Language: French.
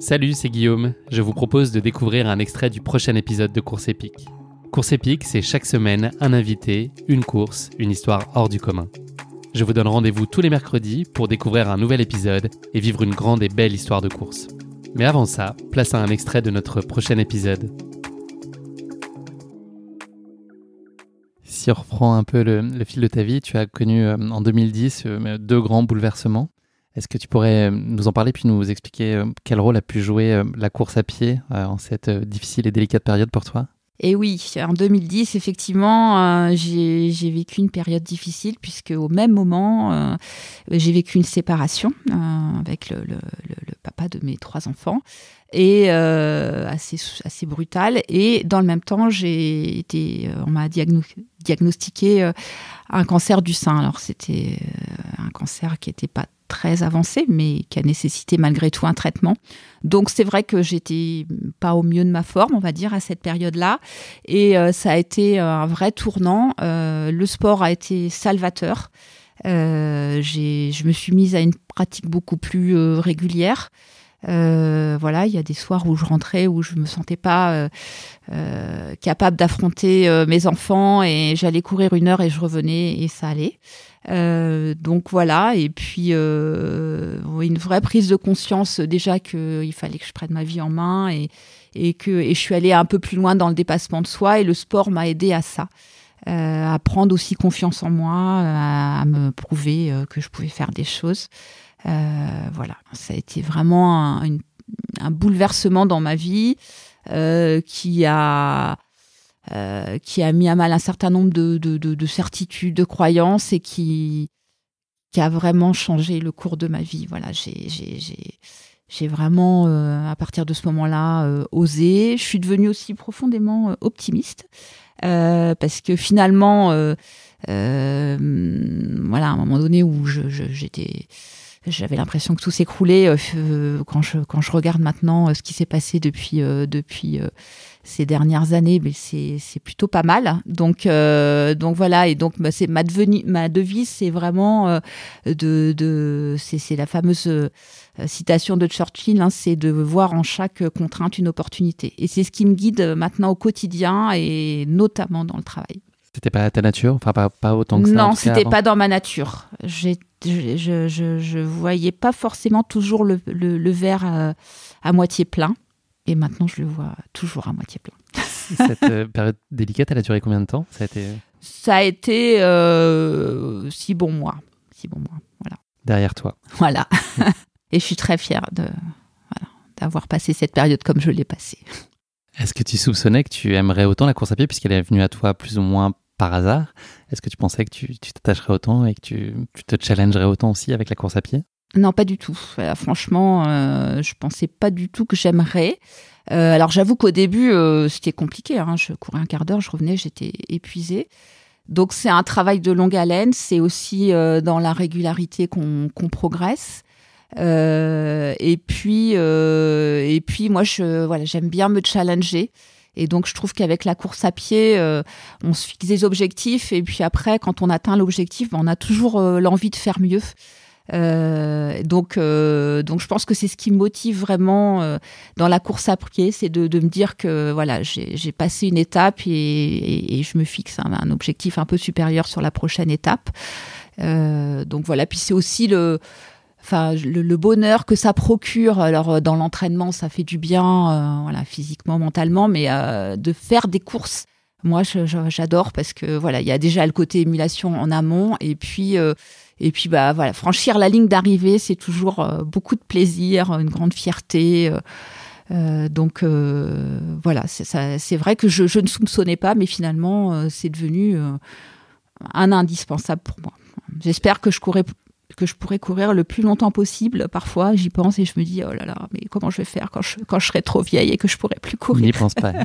Salut, c'est Guillaume. Je vous propose de découvrir un extrait du prochain épisode de Course épique. Course épique, c'est chaque semaine un invité, une course, une histoire hors du commun. Je vous donne rendez-vous tous les mercredis pour découvrir un nouvel épisode et vivre une grande et belle histoire de course. Mais avant ça, place à un extrait de notre prochain épisode. Si on reprend un peu le, fil de ta vie, tu as connu euh, en 2010 euh, deux grands bouleversements. Est-ce que tu pourrais euh, nous en parler puis nous expliquer euh, quel rôle a pu jouer euh, la course à pied en cette difficile et délicate période pour toi? Et oui, en 2010, effectivement, j'ai vécu une période difficile puisque au même moment, j'ai vécu une séparation avec le, papa de mes trois enfants et assez assez brutale. Et dans le même temps, j'ai été, on m'a diagnostiqué un cancer du sein. Alors c'était un cancer qui n'était pas très avancé, mais qui a nécessité malgré tout un traitement. Donc c'est vrai que j'étais pas au mieux de ma forme, on va dire, à cette période-là. Et euh, ça a été un vrai tournant. Euh, le sport a été salvateur. Euh, je me suis mise à une pratique beaucoup plus régulière. Voilà, il y a des soirs où je rentrais où je me sentais pas capable d'affronter mes enfants et j'allais courir une heure et je revenais et ça allait. Euh, donc voilà, et puis euh, une vraie prise de conscience déjà qu'il fallait que je prenne ma vie en main et, et que et je suis allée un peu plus loin dans le dépassement de soi et le sport m'a aidé à ça. Euh, à prendre aussi confiance en moi, à, me prouver que je pouvais faire des choses. voilà, ça a été vraiment un, un bouleversement dans ma vie qui a euh, qui a mis à mal un certain nombre de, de, de, de certitudes, de croyances et qui, qui a vraiment changé le cours de ma vie. Voilà, j'ai vraiment, euh, à partir de ce moment-là, euh, osé. Je suis devenue aussi profondément optimiste parce que finalement, voilà, à un moment donné où j'étais j'avais l'impression que tout s'écroulait quand je quand je regarde maintenant ce qui s'est passé depuis depuis ces dernières années, mais c'est plutôt pas mal. Donc, euh, donc voilà, et donc bah, c'est ma, ma devise, c'est vraiment euh, de, de c'est la fameuse euh, citation de Churchill, hein, c'est de voir en chaque contrainte une opportunité. Et c'est ce qui me guide maintenant au quotidien et notamment dans le travail. C'était pas ta nature, enfin pas, pas autant que ça. Non, c'était pas dans ma nature. Je, je, je, je, voyais pas forcément toujours le, le, verre à moitié plein. Et maintenant, je le vois toujours à moitié plein. Cette euh, période délicate, elle a duré combien de temps? Ça a été, Ça a été euh, six bons mois. Six bons mois, voilà. Derrière toi. Voilà. Et je suis très fière de, d'avoir passé cette période comme je l'ai passée. Est-ce que tu soupçonnais que tu aimerais autant la course à pied puisqu'elle est venue à toi plus ou moins par hasard Est-ce que tu pensais que tu, t'attacherais autant et que tu, te challengerais autant aussi avec la course à pied? Non, pas du tout. Euh, franchement, euh, je pensais pas du tout que j'aimerais. Euh, alors j'avoue qu'au début, euh, c'était compliqué. Hein. Je courais un quart d'heure, je revenais, j'étais épuisée. Donc c'est un travail de longue haleine. C'est aussi dans la régularité qu'on progresse. et puis, et puis moi, je voilà, j'aime bien me challenger. Et donc, je trouve qu'avec la course à pied, on se fixe des objectifs. Et puis après, quand on atteint l'objectif, ben, on a toujours l'envie de faire mieux. Euh, donc, euh, donc je pense que c'est ce qui me motive vraiment euh, dans la course à pied, c'est de, me dire que voilà, j'ai passé une étape et, je me fixe un, objectif un peu supérieur sur la prochaine étape. Euh, donc voilà, puis c'est aussi le enfin le, le, bonheur que ça procure. Alors dans l'entraînement, ça fait du bien, voilà, physiquement, mentalement, mais de faire des courses. Moi, j'adore parce que voilà, il y a déjà le côté émulation en amont et puis et puis bah voilà, franchir la ligne d'arrivée, c'est toujours euh, beaucoup de plaisir, une grande fierté. Euh, euh donc euh, voilà, c'est vrai que je, je, ne soupçonnais pas, mais finalement c'est devenu un indispensable pour moi. J'espère que je courrai que je pourrais courir le plus longtemps possible. Parfois, j'y pense et je me dis, oh là là, mais comment je vais faire quand je, quand je serai trop vieille et que je pourrai plus courir? N'y pense pas.